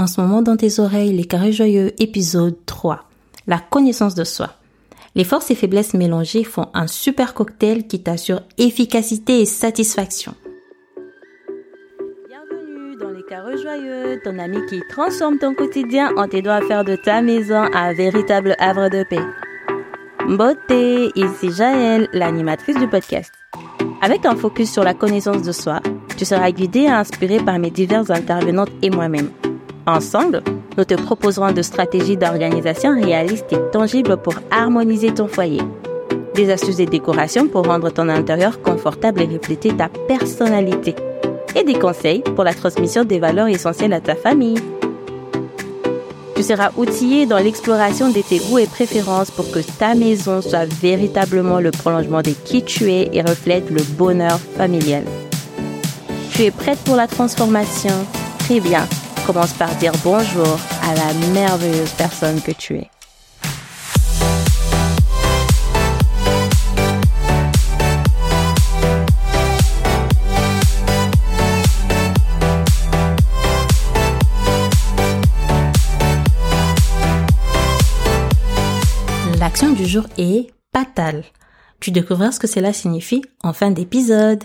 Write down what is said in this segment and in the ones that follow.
en ce moment dans tes oreilles les carrés joyeux épisode 3. La connaissance de soi. Les forces et faiblesses mélangées font un super cocktail qui t'assure efficacité et satisfaction. Bienvenue dans les carrés joyeux, ton ami qui transforme ton quotidien en t'aidant à faire de ta maison un véritable havre de paix. Beauté, ici Jaël, l'animatrice du podcast. Avec un focus sur la connaissance de soi, tu seras guidé et inspiré par mes diverses intervenantes et moi-même. Ensemble, nous te proposerons de stratégies d'organisation réalistes et tangibles pour harmoniser ton foyer. Des astuces et décorations pour rendre ton intérieur confortable et refléter ta personnalité. Et des conseils pour la transmission des valeurs essentielles à ta famille. Tu seras outillé dans l'exploration de tes goûts et préférences pour que ta maison soit véritablement le prolongement de qui tu es et reflète le bonheur familial. Tu es prête pour la transformation? Très bien. Commence par dire bonjour à la merveilleuse personne que tu es. L'action du jour est patale. Tu découvriras ce que cela signifie en fin d'épisode.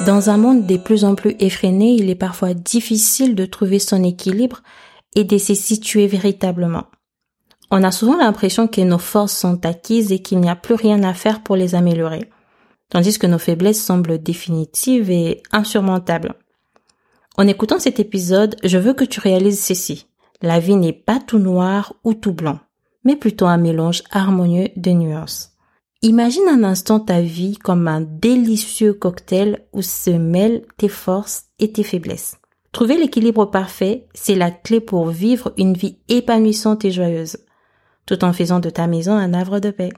Dans un monde de plus en plus effréné, il est parfois difficile de trouver son équilibre et de se situer véritablement. On a souvent l'impression que nos forces sont acquises et qu'il n'y a plus rien à faire pour les améliorer, tandis que nos faiblesses semblent définitives et insurmontables. En écoutant cet épisode, je veux que tu réalises ceci. La vie n'est pas tout noir ou tout blanc mais plutôt un mélange harmonieux de nuances. Imagine un instant ta vie comme un délicieux cocktail où se mêlent tes forces et tes faiblesses. Trouver l'équilibre parfait, c'est la clé pour vivre une vie épanouissante et joyeuse, tout en faisant de ta maison un havre de paix.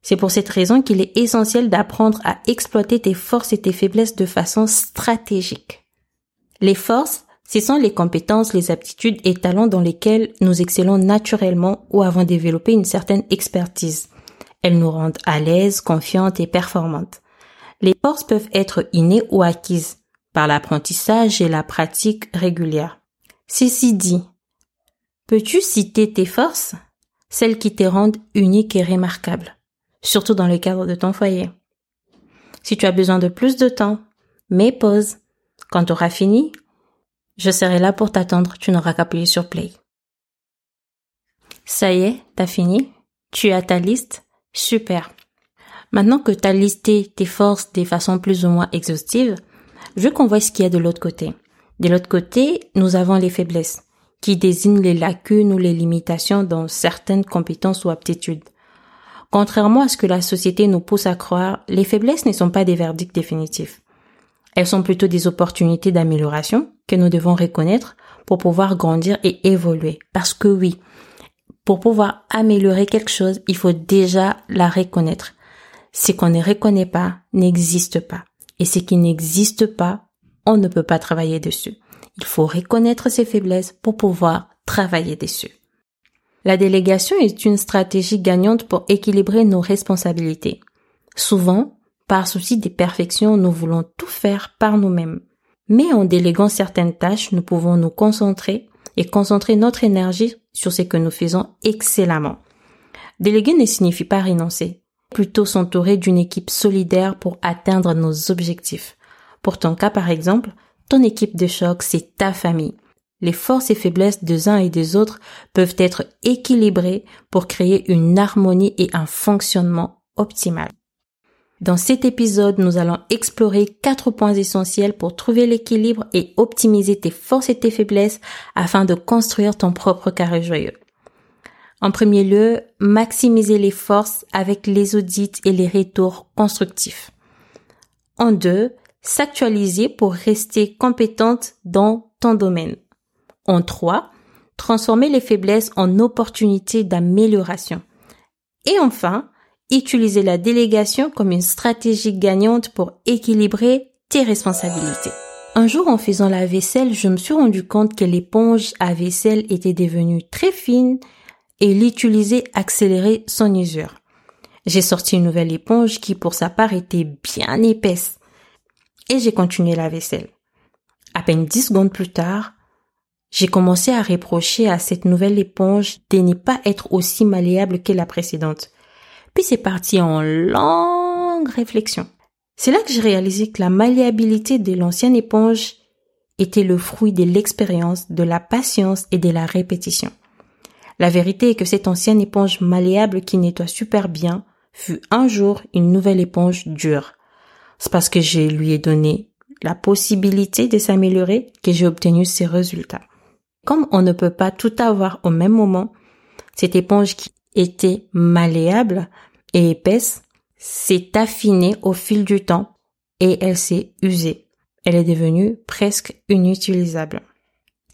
C'est pour cette raison qu'il est essentiel d'apprendre à exploiter tes forces et tes faiblesses de façon stratégique. Les forces, ce sont les compétences, les aptitudes et talents dans lesquels nous excellons naturellement ou avons développé une certaine expertise. Elles nous rendent à l'aise, confiantes et performantes. Les forces peuvent être innées ou acquises par l'apprentissage et la pratique régulière. Ceci dit, peux-tu citer tes forces, celles qui te rendent unique et remarquable, surtout dans le cadre de ton foyer? Si tu as besoin de plus de temps, mets pause. Quand tu auras fini, je serai là pour t'attendre, tu n'auras qu'à appuyer sur play. Ça y est, t'as fini? Tu as ta liste? Super. Maintenant que t'as listé tes forces de façon plus ou moins exhaustive, je qu'on voit ce qu'il y a de l'autre côté. De l'autre côté, nous avons les faiblesses, qui désignent les lacunes ou les limitations dans certaines compétences ou aptitudes. Contrairement à ce que la société nous pousse à croire, les faiblesses ne sont pas des verdicts définitifs. Elles sont plutôt des opportunités d'amélioration que nous devons reconnaître pour pouvoir grandir et évoluer. Parce que oui, pour pouvoir améliorer quelque chose, il faut déjà la reconnaître. Ce qu'on ne reconnaît pas n'existe pas. Et ce qui n'existe pas, on ne peut pas travailler dessus. Il faut reconnaître ses faiblesses pour pouvoir travailler dessus. La délégation est une stratégie gagnante pour équilibrer nos responsabilités. Souvent, par souci de perfection, nous voulons tout faire par nous-mêmes. Mais en déléguant certaines tâches, nous pouvons nous concentrer et concentrer notre énergie sur ce que nous faisons excellemment. Déléguer ne signifie pas renoncer, plutôt s'entourer d'une équipe solidaire pour atteindre nos objectifs. Pour ton cas par exemple, ton équipe de choc, c'est ta famille. Les forces et faiblesses des uns et des autres peuvent être équilibrées pour créer une harmonie et un fonctionnement optimal. Dans cet épisode, nous allons explorer quatre points essentiels pour trouver l'équilibre et optimiser tes forces et tes faiblesses afin de construire ton propre carré joyeux. En premier lieu, maximiser les forces avec les audits et les retours constructifs. En deux, s'actualiser pour rester compétente dans ton domaine. En trois, transformer les faiblesses en opportunités d'amélioration. Et enfin, utiliser la délégation comme une stratégie gagnante pour équilibrer tes responsabilités. Un jour, en faisant la vaisselle, je me suis rendu compte que l'éponge à vaisselle était devenue très fine et l'utiliser accélérait son usure. J'ai sorti une nouvelle éponge qui, pour sa part, était bien épaisse. Et j'ai continué la vaisselle. À peine dix secondes plus tard, j'ai commencé à reprocher à cette nouvelle éponge de ne pas être aussi malléable que la précédente. Puis c'est parti en longue réflexion. C'est là que j'ai réalisé que la malléabilité de l'ancienne éponge était le fruit de l'expérience, de la patience et de la répétition. La vérité est que cette ancienne éponge malléable qui nettoie super bien fut un jour une nouvelle éponge dure. C'est parce que je lui ai donné la possibilité de s'améliorer que j'ai obtenu ces résultats. Comme on ne peut pas tout avoir au même moment, cette éponge qui était malléable et épaisse s'est affinée au fil du temps et elle s'est usée. Elle est devenue presque inutilisable.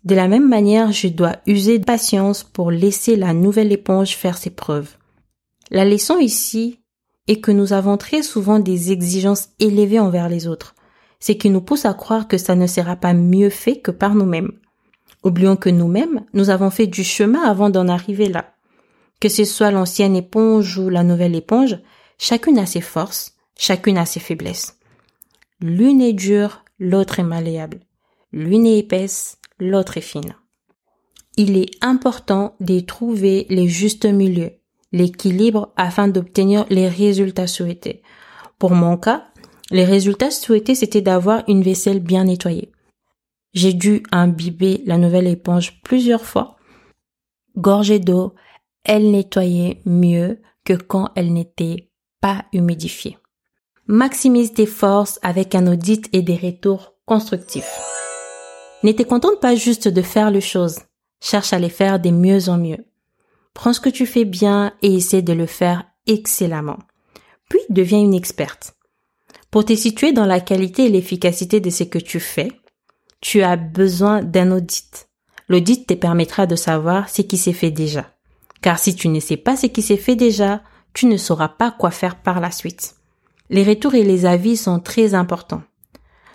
De la même manière, je dois user de patience pour laisser la nouvelle éponge faire ses preuves. La leçon ici est que nous avons très souvent des exigences élevées envers les autres, ce qui nous pousse à croire que ça ne sera pas mieux fait que par nous-mêmes. Oublions que nous-mêmes, nous avons fait du chemin avant d'en arriver là. Que ce soit l'ancienne éponge ou la nouvelle éponge, chacune a ses forces, chacune a ses faiblesses. L'une est dure, l'autre est malléable. L'une est épaisse, l'autre est fine. Il est important de trouver les justes milieux, l'équilibre afin d'obtenir les résultats souhaités. Pour mon cas, les résultats souhaités c'était d'avoir une vaisselle bien nettoyée. J'ai dû imbiber la nouvelle éponge plusieurs fois. Gorgée d'eau, elle nettoyait mieux que quand elle n'était pas humidifiée. Maximise tes forces avec un audit et des retours constructifs. N'étais contente pas juste de faire les choses. Cherche à les faire de mieux en mieux. Prends ce que tu fais bien et essaie de le faire excellemment. Puis deviens une experte. Pour te situer dans la qualité et l'efficacité de ce que tu fais, tu as besoin d'un audit. L'audit te permettra de savoir ce qui s'est fait déjà. Car si tu ne sais pas ce qui s'est fait déjà, tu ne sauras pas quoi faire par la suite. Les retours et les avis sont très importants.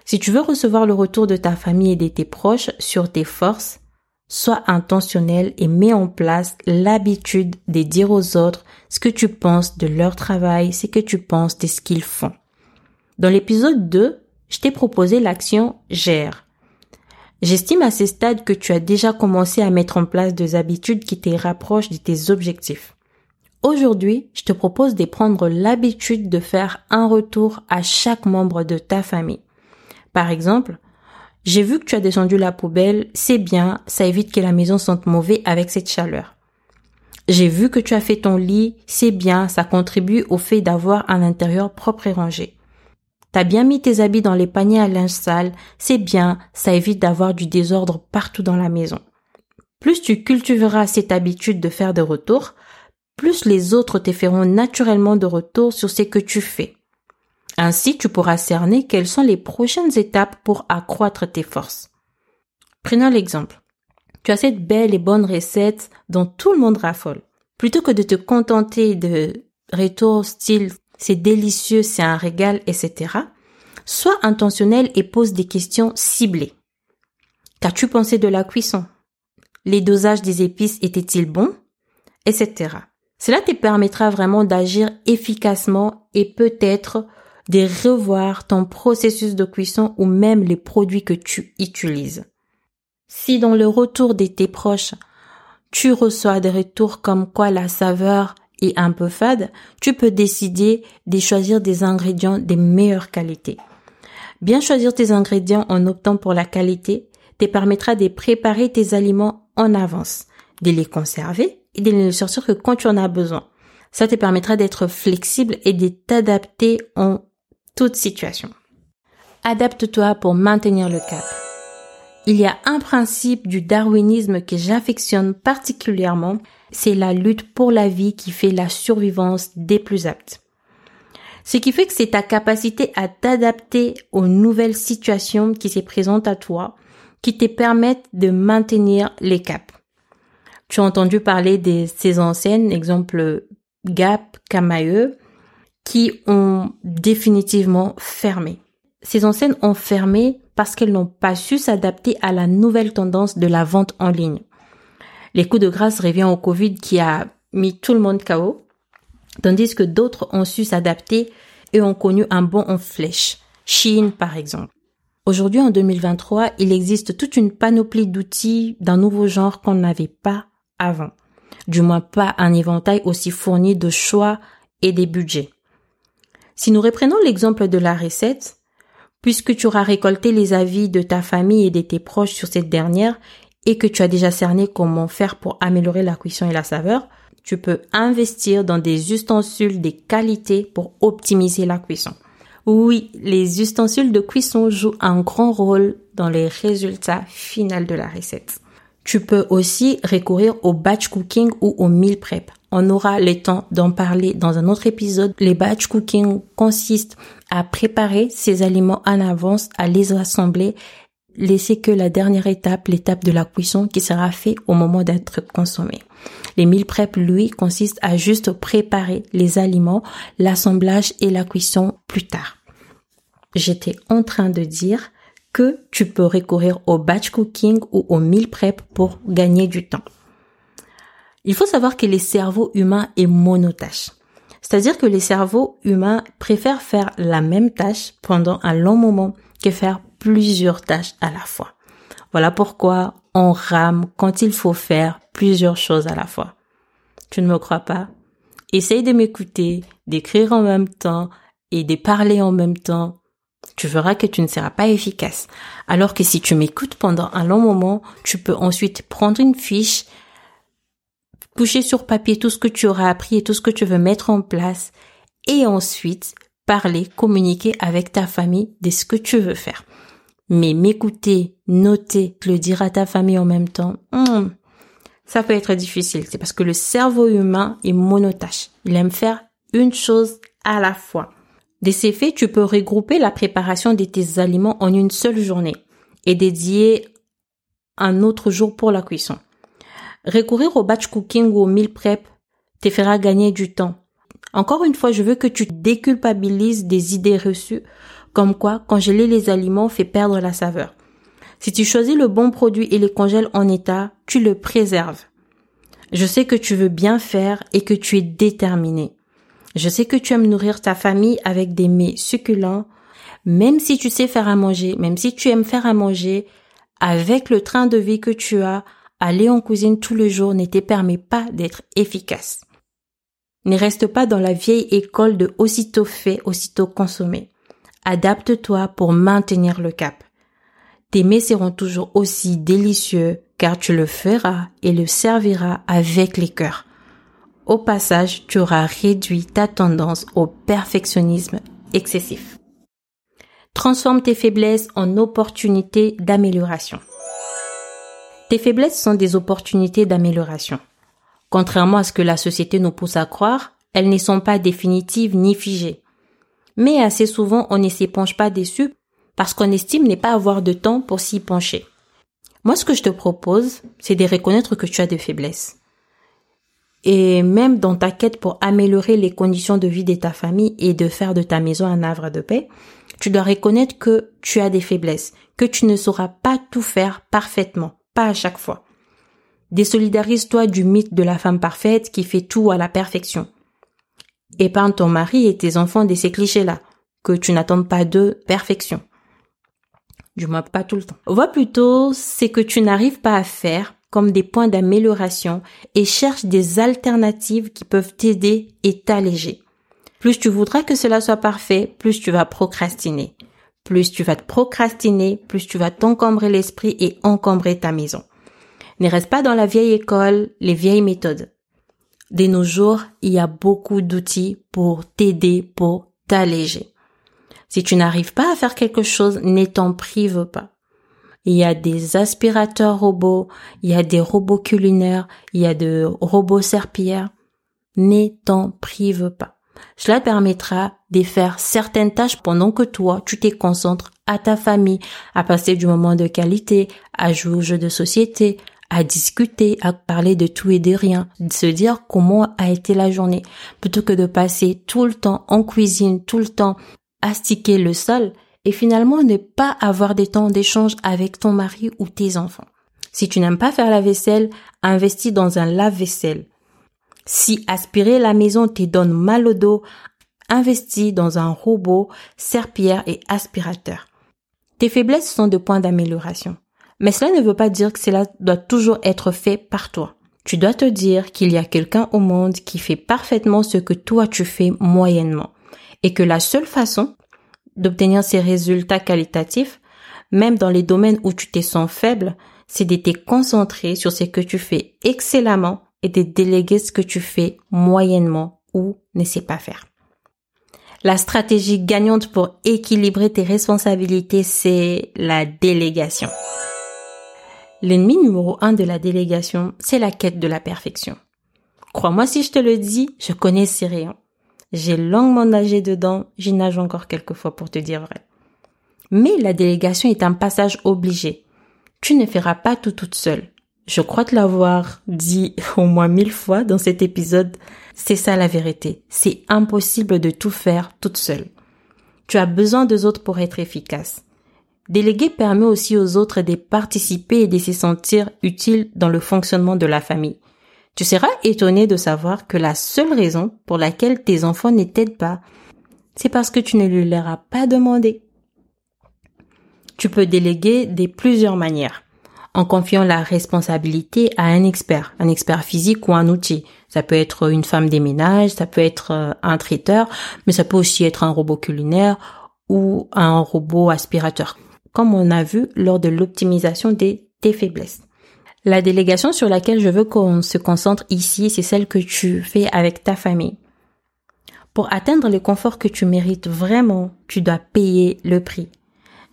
Si tu veux recevoir le retour de ta famille et de tes proches sur tes forces, sois intentionnel et mets en place l'habitude de dire aux autres ce que tu penses de leur travail, ce que tu penses de ce qu'ils font. Dans l'épisode 2, je t'ai proposé l'action gère. J'estime à ce stade que tu as déjà commencé à mettre en place des habitudes qui te rapprochent de tes objectifs. Aujourd'hui, je te propose de prendre l'habitude de faire un retour à chaque membre de ta famille. Par exemple, j'ai vu que tu as descendu la poubelle, c'est bien, ça évite que la maison sente mauvais avec cette chaleur. J'ai vu que tu as fait ton lit, c'est bien, ça contribue au fait d'avoir un intérieur propre et rangé. T'as bien mis tes habits dans les paniers à linge sale, c'est bien, ça évite d'avoir du désordre partout dans la maison. Plus tu cultiveras cette habitude de faire des retours, plus les autres te feront naturellement de retour sur ce que tu fais. Ainsi, tu pourras cerner quelles sont les prochaines étapes pour accroître tes forces. Prenons l'exemple. Tu as cette belle et bonne recette dont tout le monde raffole. Plutôt que de te contenter de retours style c'est délicieux, c'est un régal, etc. Sois intentionnel et pose des questions ciblées. Qu'as-tu pensé de la cuisson? Les dosages des épices étaient-ils bons? Etc. Cela te permettra vraiment d'agir efficacement et peut-être de revoir ton processus de cuisson ou même les produits que tu utilises. Si dans le retour de tes proches, tu reçois des retours comme quoi la saveur est un peu fade, tu peux décider de choisir des ingrédients de meilleure qualité. Bien choisir tes ingrédients en optant pour la qualité te permettra de préparer tes aliments en avance, de les conserver et de les sortir que quand tu en as besoin. Ça te permettra d'être flexible et de t'adapter en toute situation. Adapte-toi pour maintenir le cap. Il y a un principe du darwinisme que j'affectionne particulièrement, c'est la lutte pour la vie qui fait la survivance des plus aptes. Ce qui fait que c'est ta capacité à t'adapter aux nouvelles situations qui se présentent à toi qui te permettent de maintenir les caps. Tu as entendu parler de ces enseignes, exemple Gap, Kamae, qui ont définitivement fermé. Ces enseignes ont fermé parce qu'elles n'ont pas su s'adapter à la nouvelle tendance de la vente en ligne. Les coups de grâce revient au Covid qui a mis tout le monde KO, tandis que d'autres ont su s'adapter et ont connu un bond en flèche. Chine, par exemple. Aujourd'hui, en 2023, il existe toute une panoplie d'outils d'un nouveau genre qu'on n'avait pas avant. Du moins pas un éventail aussi fourni de choix et des budgets. Si nous reprenons l'exemple de la recette, puisque tu auras récolté les avis de ta famille et de tes proches sur cette dernière et que tu as déjà cerné comment faire pour améliorer la cuisson et la saveur, tu peux investir dans des ustensiles de qualité pour optimiser la cuisson. Oui, les ustensiles de cuisson jouent un grand rôle dans les résultats finaux de la recette. Tu peux aussi recourir au batch cooking ou au meal prep. On aura le temps d'en parler dans un autre épisode. Les batch cooking consistent à préparer ces aliments en avance, à les assembler, laisser que la dernière étape, l'étape de la cuisson qui sera faite au moment d'être consommé. Les meal prep, lui, consistent à juste préparer les aliments, l'assemblage et la cuisson plus tard. J'étais en train de dire que tu peux recourir au batch cooking ou au meal prep pour gagner du temps. Il faut savoir que les cerveaux humains est monotâche. C'est-à-dire que les cerveaux humains préfèrent faire la même tâche pendant un long moment que faire plusieurs tâches à la fois. Voilà pourquoi on rame quand il faut faire plusieurs choses à la fois. Tu ne me crois pas? Essaye de m'écouter, d'écrire en même temps et de parler en même temps. Tu verras que tu ne seras pas efficace. Alors que si tu m'écoutes pendant un long moment, tu peux ensuite prendre une fiche, coucher sur papier tout ce que tu auras appris et tout ce que tu veux mettre en place et ensuite parler, communiquer avec ta famille de ce que tu veux faire. Mais m'écouter, noter, le dire à ta famille en même temps, hmm, ça peut être difficile. C'est parce que le cerveau humain est monotâche. Il aime faire une chose à la fois. De ces faits, tu peux regrouper la préparation de tes aliments en une seule journée et dédier un autre jour pour la cuisson. Recourir au batch cooking ou au meal prep te fera gagner du temps. Encore une fois, je veux que tu déculpabilises des idées reçues comme quoi congeler les aliments fait perdre la saveur. Si tu choisis le bon produit et les congèles en état, tu le préserves. Je sais que tu veux bien faire et que tu es déterminé. Je sais que tu aimes nourrir ta famille avec des mets succulents. Même si tu sais faire à manger, même si tu aimes faire à manger, avec le train de vie que tu as, aller en cuisine tous les jours ne te permet pas d'être efficace. Ne reste pas dans la vieille école de aussitôt fait, aussitôt consommé. Adapte-toi pour maintenir le cap. Tes mets seront toujours aussi délicieux car tu le feras et le serviras avec les cœurs. Au passage, tu auras réduit ta tendance au perfectionnisme excessif. Transforme tes faiblesses en opportunités d'amélioration. Tes faiblesses sont des opportunités d'amélioration. Contrairement à ce que la société nous pousse à croire, elles ne sont pas définitives ni figées. Mais assez souvent, on ne s'y penche pas dessus parce qu'on estime ne pas avoir de temps pour s'y pencher. Moi, ce que je te propose, c'est de reconnaître que tu as des faiblesses. Et même dans ta quête pour améliorer les conditions de vie de ta famille et de faire de ta maison un havre de paix, tu dois reconnaître que tu as des faiblesses, que tu ne sauras pas tout faire parfaitement, pas à chaque fois. Désolidarise-toi du mythe de la femme parfaite qui fait tout à la perfection. Épargne ton mari et tes enfants de ces clichés-là, que tu n'attends pas de perfection. Du moins pas tout le temps. Vois plutôt ce que tu n'arrives pas à faire comme des points d'amélioration et cherche des alternatives qui peuvent t'aider et t'alléger. Plus tu voudras que cela soit parfait, plus tu vas procrastiner. Plus tu vas te procrastiner, plus tu vas t'encombrer l'esprit et encombrer ta maison. Ne reste pas dans la vieille école, les vieilles méthodes. De nos jours, il y a beaucoup d'outils pour t'aider, pour t'alléger. Si tu n'arrives pas à faire quelque chose, ne t'en prive pas il y a des aspirateurs robots, il y a des robots culinaires, il y a des robots serpillères. Ne t'en prive pas. Cela permettra de faire certaines tâches pendant que toi, tu te concentres à ta famille, à passer du moment de qualité, à jouer aux de société, à discuter, à parler de tout et de rien, se dire comment a été la journée, plutôt que de passer tout le temps en cuisine, tout le temps à sticker le sol et finalement ne pas avoir des temps d'échange avec ton mari ou tes enfants. Si tu n'aimes pas faire la vaisselle, investis dans un lave-vaisselle. Si aspirer la maison te donne mal au dos, investis dans un robot, serpillère et aspirateur. Tes faiblesses sont de points d'amélioration. Mais cela ne veut pas dire que cela doit toujours être fait par toi. Tu dois te dire qu'il y a quelqu'un au monde qui fait parfaitement ce que toi tu fais moyennement. Et que la seule façon d'obtenir ces résultats qualitatifs, même dans les domaines où tu te sens faible, c'est de te concentrer sur ce que tu fais excellemment et de déléguer ce que tu fais moyennement ou ne sais pas faire. La stratégie gagnante pour équilibrer tes responsabilités, c'est la délégation. L'ennemi numéro un de la délégation, c'est la quête de la perfection. Crois-moi si je te le dis, je connais ces rayons. J'ai longuement nagé dedans, j'y nage encore quelques fois pour te dire vrai. Mais la délégation est un passage obligé. Tu ne feras pas tout toute seule. Je crois te l'avoir dit au moins mille fois dans cet épisode. C'est ça la vérité. C'est impossible de tout faire toute seule. Tu as besoin des autres pour être efficace. Déléguer permet aussi aux autres de participer et de se sentir utiles dans le fonctionnement de la famille. Tu seras étonné de savoir que la seule raison pour laquelle tes enfants ne t'aident pas, c'est parce que tu ne lui leur as pas demandé. Tu peux déléguer de plusieurs manières. En confiant la responsabilité à un expert, un expert physique ou un outil. Ça peut être une femme des ménages, ça peut être euh, un traiteur, mais ça peut aussi être un robot culinaire ou un robot aspirateur comme on a vu lors de l'optimisation des tes faiblesses. La délégation sur laquelle je veux qu'on se concentre ici, c'est celle que tu fais avec ta famille. Pour atteindre le confort que tu mérites vraiment, tu dois payer le prix.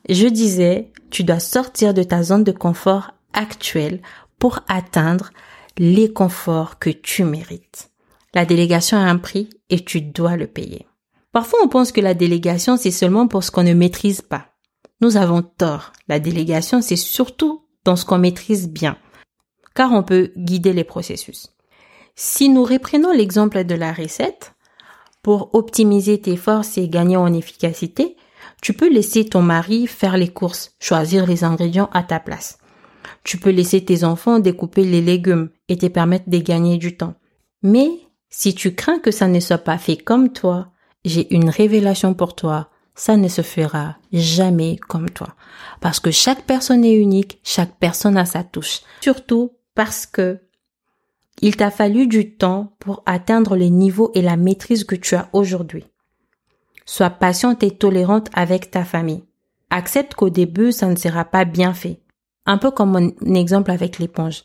Je disais, tu dois sortir de ta zone de confort actuelle pour atteindre les conforts que tu mérites. La délégation a un prix et tu dois le payer. Parfois, on pense que la délégation, c'est seulement pour ce qu'on ne maîtrise pas. Nous avons tort. La délégation, c'est surtout dans ce qu'on maîtrise bien, car on peut guider les processus. Si nous reprenons l'exemple de la recette, pour optimiser tes forces et gagner en efficacité, tu peux laisser ton mari faire les courses, choisir les ingrédients à ta place. Tu peux laisser tes enfants découper les légumes et te permettre de gagner du temps. Mais si tu crains que ça ne soit pas fait comme toi, j'ai une révélation pour toi ça ne se fera jamais comme toi. Parce que chaque personne est unique, chaque personne a sa touche. Surtout parce que il t'a fallu du temps pour atteindre le niveau et la maîtrise que tu as aujourd'hui. Sois patiente et tolérante avec ta famille. Accepte qu'au début, ça ne sera pas bien fait. Un peu comme mon exemple avec l'éponge.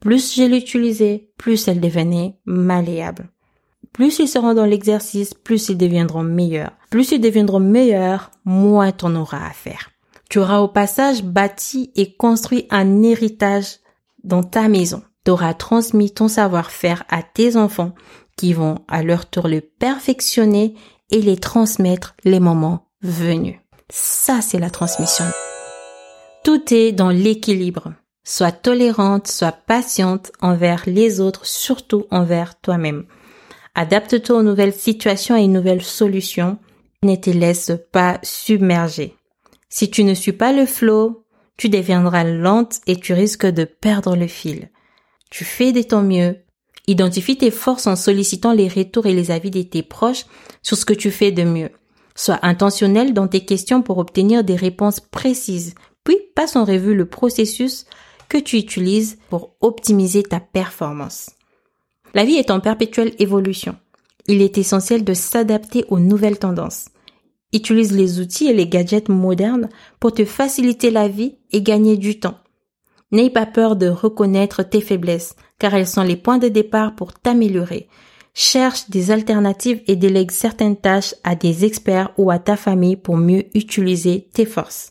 Plus je l'utilisais, plus elle devenait malléable. Plus ils seront dans l'exercice, plus ils deviendront meilleurs. Plus ils deviendront meilleurs, moins t'en auras à faire. Tu auras au passage bâti et construit un héritage dans ta maison. Tu auras transmis ton savoir-faire à tes enfants qui vont à leur tour le perfectionner et les transmettre les moments venus. Ça, c'est la transmission. Tout est dans l'équilibre. Sois tolérante, sois patiente envers les autres, surtout envers toi-même. Adapte-toi aux nouvelles situations et aux nouvelles solutions. Ne te laisse pas submerger. Si tu ne suis pas le flot, tu deviendras lente et tu risques de perdre le fil. Tu fais de ton mieux. Identifie tes forces en sollicitant les retours et les avis de tes proches sur ce que tu fais de mieux. Sois intentionnel dans tes questions pour obtenir des réponses précises. Puis passe en revue le processus que tu utilises pour optimiser ta performance. La vie est en perpétuelle évolution. Il est essentiel de s'adapter aux nouvelles tendances. Utilise les outils et les gadgets modernes pour te faciliter la vie et gagner du temps. N'aie pas peur de reconnaître tes faiblesses, car elles sont les points de départ pour t'améliorer. Cherche des alternatives et délègue certaines tâches à des experts ou à ta famille pour mieux utiliser tes forces.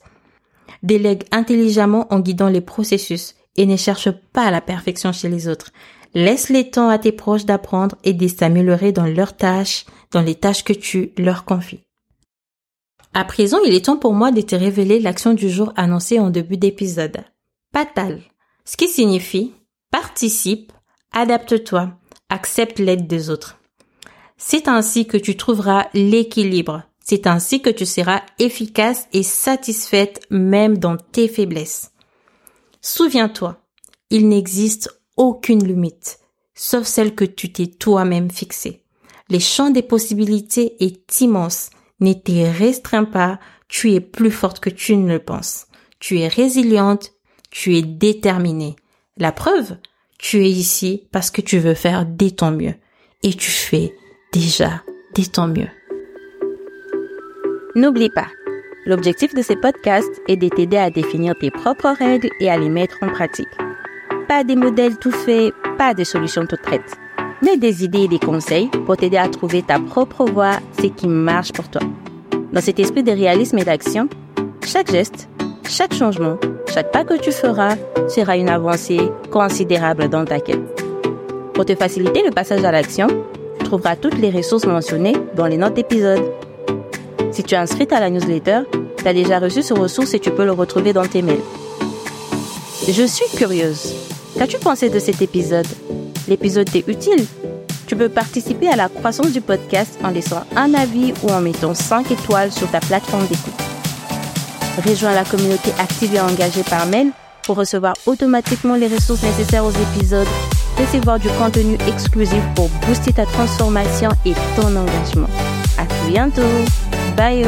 Délègue intelligemment en guidant les processus et ne cherche pas la perfection chez les autres. Laisse les temps à tes proches d'apprendre et de s'améliorer dans leurs tâches, dans les tâches que tu leur confies. À présent, il est temps pour moi de te révéler l'action du jour annoncée en début d'épisode. Patal. Ce qui signifie participe, adapte-toi, accepte l'aide des autres. C'est ainsi que tu trouveras l'équilibre. C'est ainsi que tu seras efficace et satisfaite même dans tes faiblesses. Souviens-toi, il n'existe aucune limite, sauf celle que tu t'es toi-même fixée. Les champs des possibilités est immense. Ne t'y restreins pas, tu es plus forte que tu ne le penses. Tu es résiliente, tu es déterminée. La preuve, tu es ici parce que tu veux faire des ton mieux. Et tu fais déjà des ton mieux. N'oublie pas, l'objectif de ces podcasts est de t'aider à définir tes propres règles et à les mettre en pratique. Pas des modèles tout faits, pas de solutions toutes prêtes, mais des idées et des conseils pour t'aider à trouver ta propre voie, ce qui marche pour toi. Dans cet esprit de réalisme et d'action, chaque geste, chaque changement, chaque pas que tu feras sera une avancée considérable dans ta quête. Pour te faciliter le passage à l'action, tu trouveras toutes les ressources mentionnées dans les notes d'épisode. Si tu es inscrite à la newsletter, tu as déjà reçu ce ressource et tu peux le retrouver dans tes mails. Je suis curieuse. Qu'as-tu pensé de cet épisode? L'épisode t'est utile Tu peux participer à la croissance du podcast en laissant un avis ou en mettant 5 étoiles sur ta plateforme d'écoute. Rejoins la communauté active et engagée par mail pour recevoir automatiquement les ressources nécessaires aux épisodes, recevoir du contenu exclusif pour booster ta transformation et ton engagement. À bientôt. Bye.